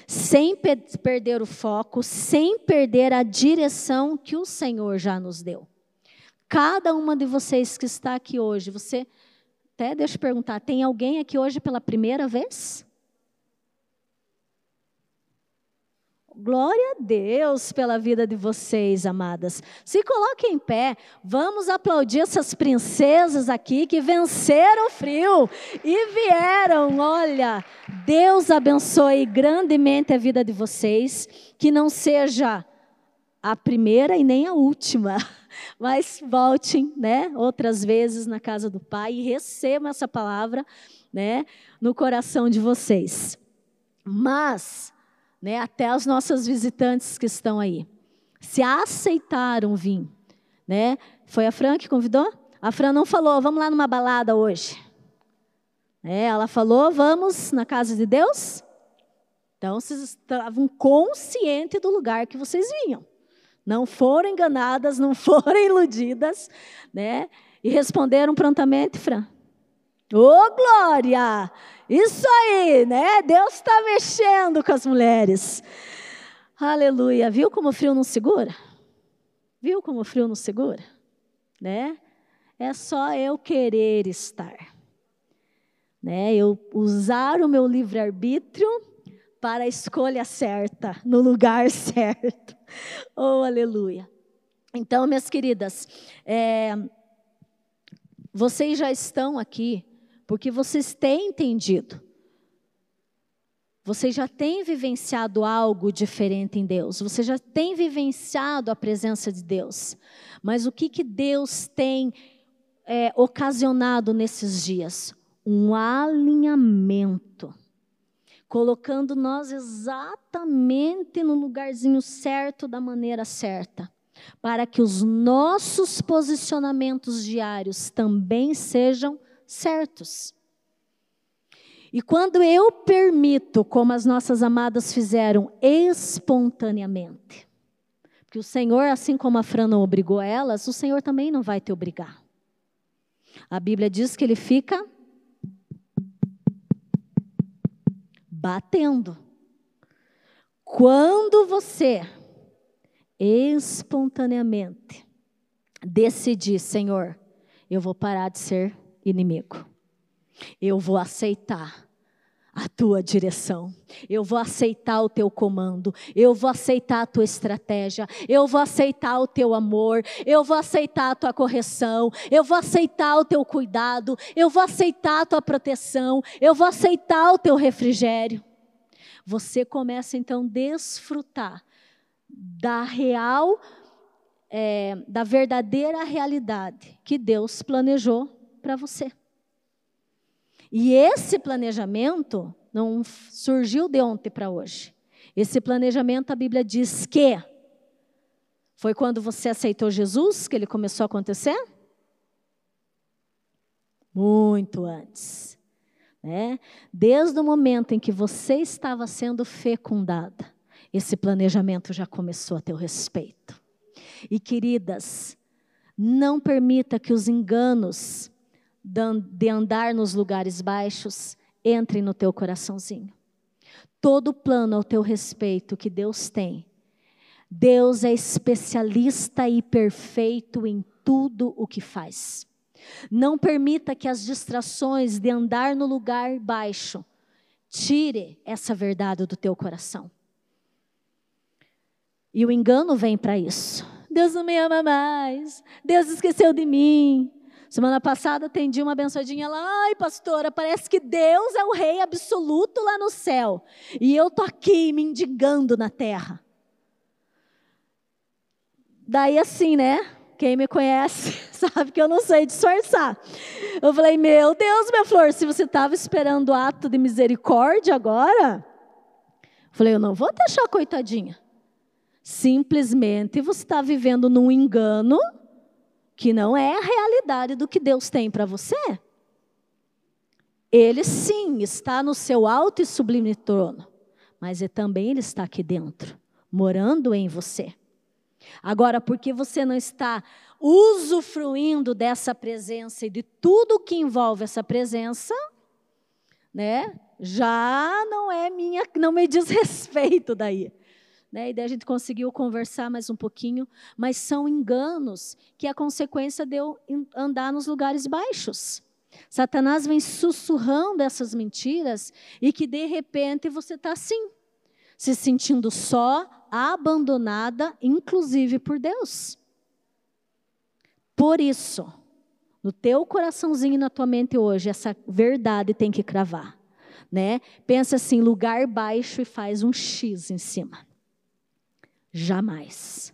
sem perder o foco, sem perder a direção que o Senhor já nos deu. Cada uma de vocês que está aqui hoje, você até deixa eu perguntar, tem alguém aqui hoje pela primeira vez? Glória a Deus pela vida de vocês, amadas. Se coloquem em pé, vamos aplaudir essas princesas aqui que venceram o frio e vieram. Olha, Deus abençoe grandemente a vida de vocês, que não seja a primeira e nem a última, <laughs> mas voltem, né, outras vezes na casa do Pai e recebam essa palavra, né, no coração de vocês. Mas né, até as nossas visitantes que estão aí, se aceitaram vir, né? Foi a Fran que convidou? A Fran não falou, vamos lá numa balada hoje. É, ela falou, vamos na casa de Deus? Então, vocês estavam conscientes do lugar que vocês vinham. Não foram enganadas, não <laughs> foram iludidas, né? E responderam prontamente, Fran. Ô, oh, glória! Isso aí, né? Deus está mexendo com as mulheres. Aleluia. Viu como o frio não segura? Viu como o frio não segura? Né? É só eu querer estar. Né? Eu usar o meu livre-arbítrio para a escolha certa, no lugar <laughs> certo. <laughs> Oh, aleluia. Então, minhas queridas, é, vocês já estão aqui porque vocês têm entendido. Você já tem vivenciado algo diferente em Deus. Você já tem vivenciado a presença de Deus. Mas o que, que Deus tem é, ocasionado nesses dias? Um alinhamento. Colocando nós exatamente no lugarzinho certo, da maneira certa. Para que os nossos posicionamentos diários também sejam certos. E quando eu permito, como as nossas amadas fizeram, espontaneamente, porque o Senhor, assim como a Fran não obrigou elas, o Senhor também não vai te obrigar. A Bíblia diz que ele fica batendo. Quando você espontaneamente decidir, Senhor, eu vou parar de ser inimigo. Eu vou aceitar a tua direção. Eu vou aceitar o teu comando, eu vou aceitar a tua estratégia, eu vou aceitar o teu amor, eu vou aceitar a tua correção, eu vou aceitar o teu cuidado, eu vou aceitar a tua proteção, eu vou aceitar o teu refrigério. Você começa então a desfrutar da real, é, da verdadeira realidade que Deus planejou para você. E esse planejamento não surgiu de ontem para hoje. Esse planejamento, a Bíblia diz que foi quando você aceitou Jesus que ele começou a acontecer? Muito antes. Né? Desde o momento em que você estava sendo fecundada, esse planejamento já começou a teu respeito. E queridas, não permita que os enganos de andar nos lugares baixos entrem no teu coraçãozinho. Todo plano ao teu respeito que Deus tem, Deus é especialista e perfeito em tudo o que faz. Não permita que as distrações de andar no lugar baixo tire essa verdade do teu coração. E o engano vem para isso. Deus não me ama mais. Deus esqueceu de mim. Semana passada atendi uma abençoadinha lá, ai pastora, parece que Deus é o rei absoluto lá no céu. E eu tô aqui mendigando na terra. Daí assim, né? Quem me conhece <laughs> sabe que eu não sei disfarçar. Eu falei, meu Deus, minha flor, se você estava esperando o ato de misericórdia agora, eu falei, eu não vou deixar coitadinha. Simplesmente você está vivendo num engano que não é a realidade do que Deus tem para você. Ele sim está no seu alto e sublime trono, mas é também ele está aqui dentro, morando em você. Agora, porque você não está usufruindo dessa presença e de tudo que envolve essa presença, né? Já não é minha, não me diz <laughs> respeito daí. Né? E daí a gente conseguiu conversar mais um pouquinho, mas são enganos que é a consequência de eu andar nos lugares baixos. Satanás vem sussurrando essas mentiras e que de repente você está assim, se sentindo só, abandonada, inclusive por Deus. Por isso, no teu coraçãozinho e na tua mente hoje, essa verdade tem que cravar. Né? Pensa assim, lugar baixo e faz um X em cima. Jamais.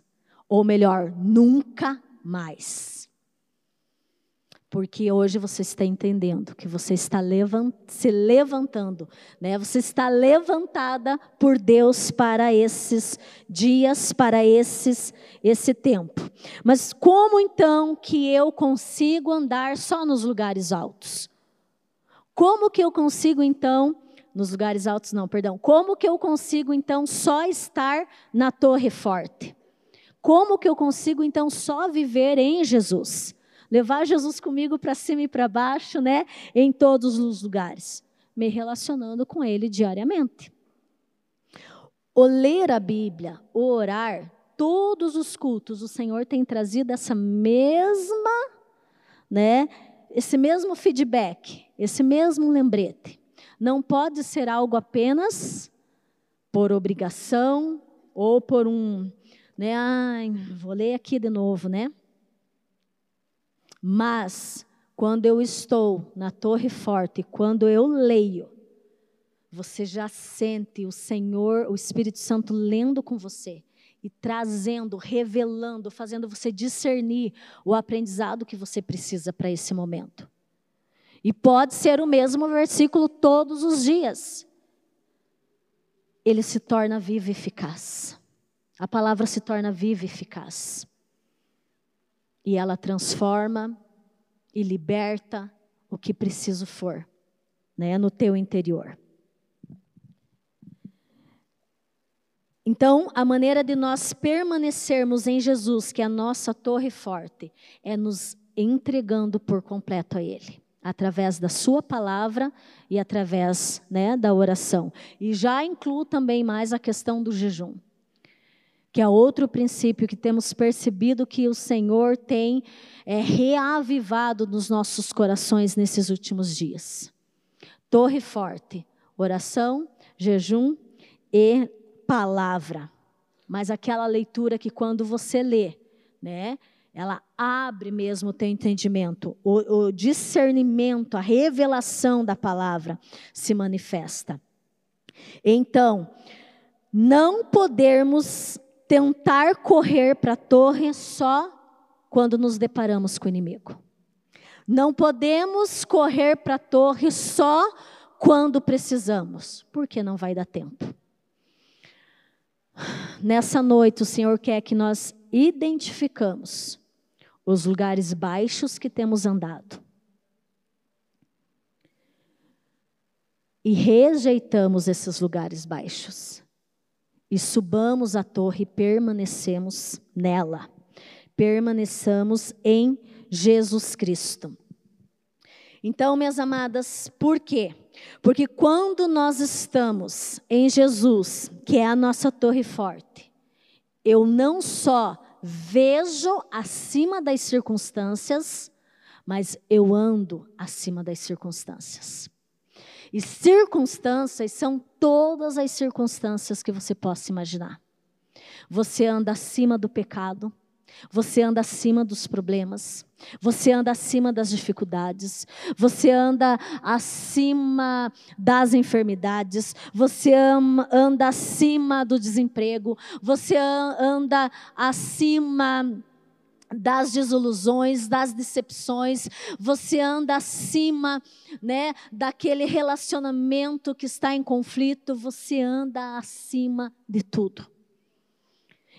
Ou melhor, nunca mais. Porque hoje você está entendendo que você está levant se levantando, né? Você está levantada por Deus para esses dias, para esses esse tempo. Mas como então que eu consigo andar só nos lugares altos? Como que eu consigo então nos lugares altos, não, perdão. Como que eu consigo, então, só estar na torre forte? Como que eu consigo, então, só viver em Jesus? Levar Jesus comigo para cima e para baixo, né? Em todos os lugares. Me relacionando com Ele diariamente. O ler a Bíblia, o orar, todos os cultos, o Senhor tem trazido essa mesma, né? Esse mesmo feedback, esse mesmo lembrete. Não pode ser algo apenas por obrigação ou por um, né, ai, vou ler aqui de novo, né? Mas quando eu estou na torre forte, quando eu leio, você já sente o Senhor, o Espírito Santo lendo com você e trazendo, revelando, fazendo você discernir o aprendizado que você precisa para esse momento. E pode ser o mesmo versículo todos os dias. Ele se torna vivo e eficaz. A palavra se torna viva e eficaz. E ela transforma e liberta o que preciso for, né, no teu interior. Então, a maneira de nós permanecermos em Jesus, que é a nossa torre forte, é nos entregando por completo a Ele através da sua palavra e através né, da oração. E já incluo também mais a questão do jejum, que é outro princípio que temos percebido que o Senhor tem é, reavivado nos nossos corações nesses últimos dias. Torre forte, oração, jejum e palavra. Mas aquela leitura que quando você lê, né, ela abre mesmo o teu entendimento, o, o discernimento, a revelação da palavra se manifesta. Então, não podemos tentar correr para a torre só quando nos deparamos com o inimigo. Não podemos correr para a torre só quando precisamos, porque não vai dar tempo. Nessa noite, o Senhor quer que nós identificamos os lugares baixos que temos andado. E rejeitamos esses lugares baixos. E subamos a torre e permanecemos nela. Permaneçamos em Jesus Cristo. Então, minhas amadas, por quê? Porque quando nós estamos em Jesus, que é a nossa torre forte, eu não só vejo acima das circunstâncias, mas eu ando acima das circunstâncias. E circunstâncias são todas as circunstâncias que você possa imaginar. Você anda acima do pecado, você anda acima dos problemas, você anda acima das dificuldades, você anda acima das enfermidades, você anda acima do desemprego, você anda acima das desilusões, das decepções, você anda acima, né, daquele relacionamento que está em conflito, você anda acima de tudo.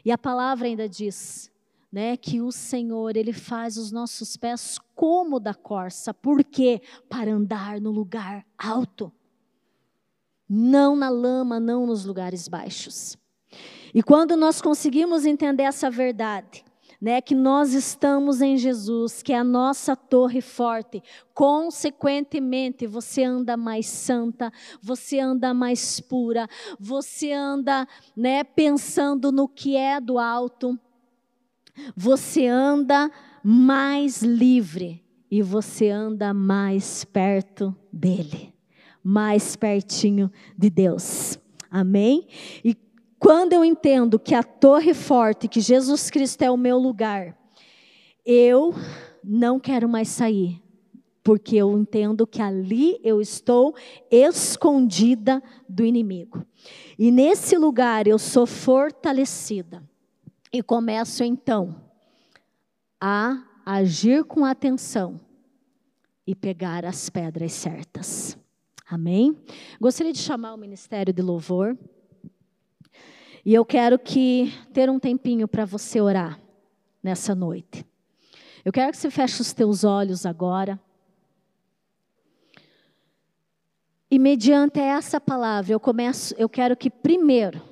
E a palavra ainda diz: né, que o Senhor, ele faz os nossos pés como da corça. Por quê? Para andar no lugar alto. Não na lama, não nos lugares baixos. E quando nós conseguimos entender essa verdade, né, que nós estamos em Jesus, que é a nossa torre forte, consequentemente você anda mais santa, você anda mais pura, você anda, né, pensando no que é do alto, você anda mais livre e você anda mais perto dele, mais pertinho de Deus. Amém? E quando eu entendo que a torre forte, que Jesus Cristo é o meu lugar, eu não quero mais sair, porque eu entendo que ali eu estou escondida do inimigo. E nesse lugar eu sou fortalecida. E começo então a agir com atenção e pegar as pedras certas. Amém? Gostaria de chamar o ministério de louvor. E eu quero que ter um tempinho para você orar nessa noite. Eu quero que você feche os teus olhos agora. E mediante essa palavra, eu começo, eu quero que primeiro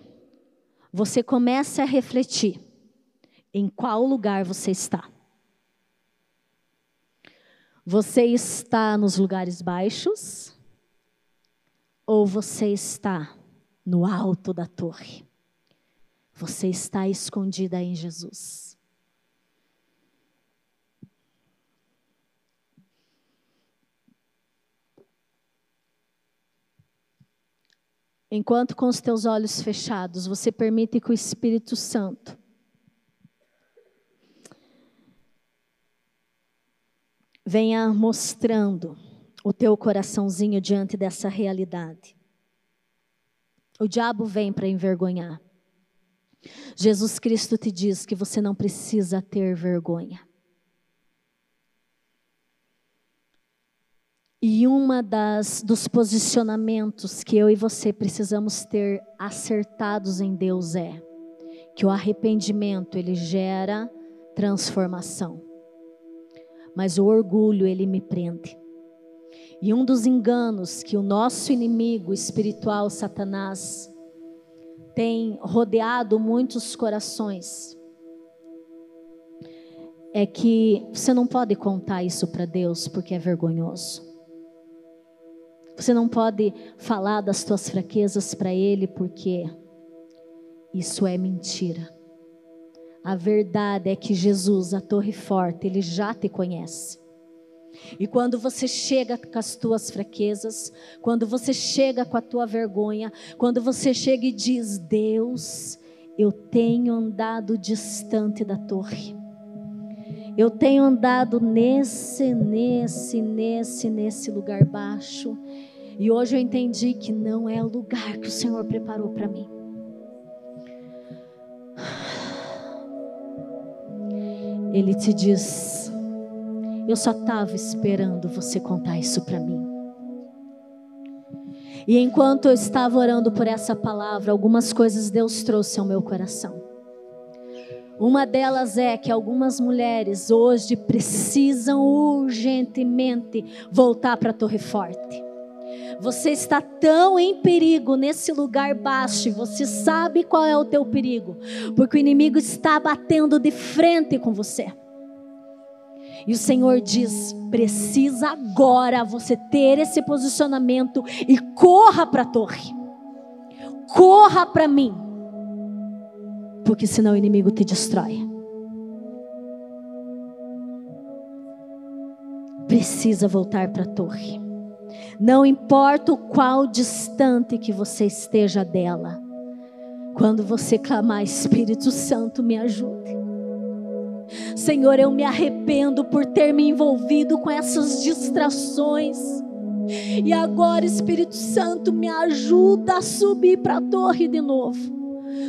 você comece a refletir em qual lugar você está. Você está nos lugares baixos ou você está no alto da torre? Você está escondida em Jesus. Enquanto com os teus olhos fechados, você permite que o Espírito Santo venha mostrando o teu coraçãozinho diante dessa realidade. O diabo vem para envergonhar. Jesus Cristo te diz que você não precisa ter vergonha. E uma das dos posicionamentos que eu e você precisamos ter acertados em Deus é que o arrependimento ele gera transformação mas o orgulho ele me prende. E um dos enganos que o nosso inimigo espiritual, Satanás, tem rodeado muitos corações é que você não pode contar isso para Deus porque é vergonhoso. Você não pode falar das tuas fraquezas para Ele porque isso é mentira. A verdade é que Jesus, a torre forte, ele já te conhece. E quando você chega com as tuas fraquezas, quando você chega com a tua vergonha, quando você chega e diz: Deus, eu tenho andado distante da torre. Eu tenho andado nesse, nesse, nesse, nesse lugar baixo. E hoje eu entendi que não é o lugar que o Senhor preparou para mim. Ele te diz: Eu só estava esperando você contar isso para mim. E enquanto eu estava orando por essa palavra, algumas coisas Deus trouxe ao meu coração. Uma delas é que algumas mulheres hoje precisam urgentemente voltar para a Torre Forte. Você está tão em perigo nesse lugar baixo, você sabe qual é o teu perigo, porque o inimigo está batendo de frente com você. E o Senhor diz: precisa agora você ter esse posicionamento e corra para a torre. Corra para mim. Porque senão o inimigo te destrói. Precisa voltar para a torre. Não importa o qual distante que você esteja dela. Quando você clamar, Espírito Santo, me ajude. Senhor, eu me arrependo por ter me envolvido com essas distrações. E agora, Espírito Santo, me ajuda a subir para a torre de novo.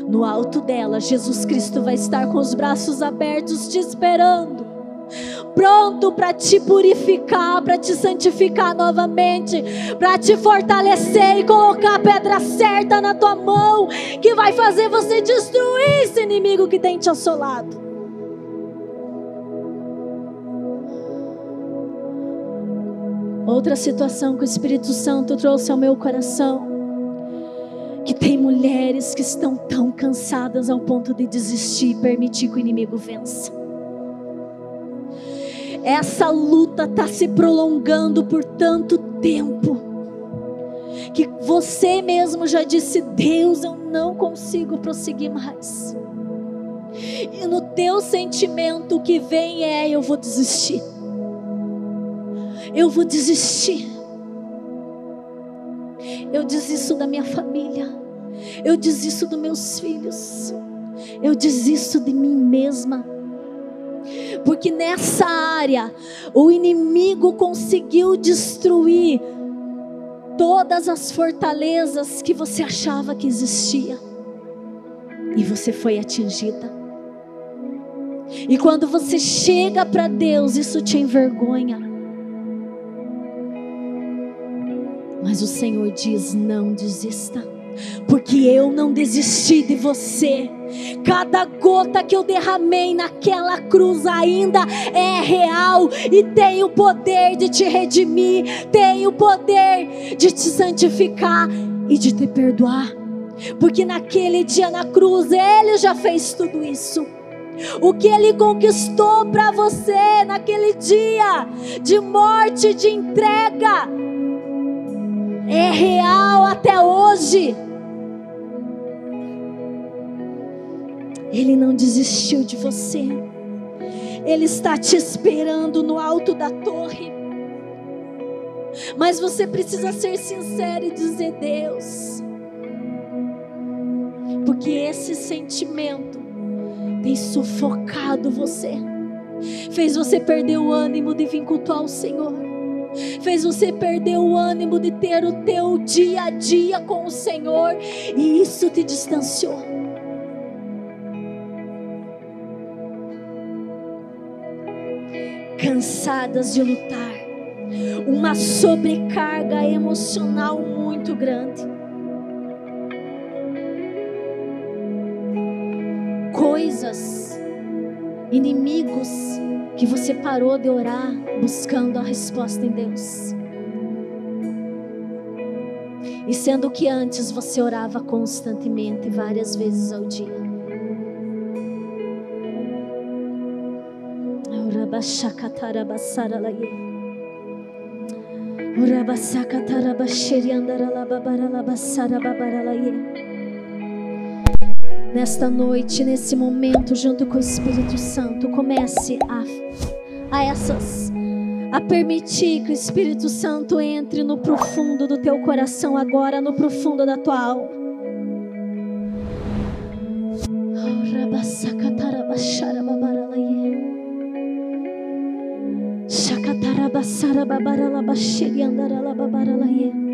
No alto dela, Jesus Cristo vai estar com os braços abertos te esperando pronto para te purificar, para te santificar novamente, para te fortalecer e colocar a pedra certa na tua mão, que vai fazer você destruir esse inimigo que tem te assolado. Outra situação que o Espírito Santo trouxe ao meu coração que tem mulheres que estão tão cansadas ao ponto de desistir e permitir que o inimigo vença. Essa luta está se prolongando por tanto tempo. Que você mesmo já disse: Deus, eu não consigo prosseguir mais. E no teu sentimento o que vem é: eu vou desistir. Eu vou desistir. Eu desisto da minha família. Eu desisto dos meus filhos. Eu desisto de mim mesma porque nessa área o inimigo conseguiu destruir todas as fortalezas que você achava que existia. E você foi atingida. E quando você chega para Deus, isso te envergonha. Mas o Senhor diz: não desista, porque eu não desisti de você. Cada gota que eu derramei naquela cruz ainda é real e tem o poder de te redimir, tem o poder de te santificar e de te perdoar. Porque naquele dia na cruz ele já fez tudo isso. O que ele conquistou para você naquele dia de morte, de entrega, é real até hoje. Ele não desistiu de você. Ele está te esperando no alto da torre. Mas você precisa ser sincero e dizer: Deus, porque esse sentimento tem sufocado você, fez você perder o ânimo de vir cultuar o Senhor, fez você perder o ânimo de ter o teu dia a dia com o Senhor, e isso te distanciou. Cansadas de lutar, uma sobrecarga emocional muito grande. Coisas, inimigos que você parou de orar buscando a resposta em Deus. E sendo que antes você orava constantemente, várias vezes ao dia. Nesta noite, nesse momento, junto com o Espírito Santo, comece a, a essas a permitir que o Espírito Santo entre no profundo do teu coração agora, no profundo da tua alma. Shakatarabasara Shakatarabasara babara la bashiri andara la babara la ye.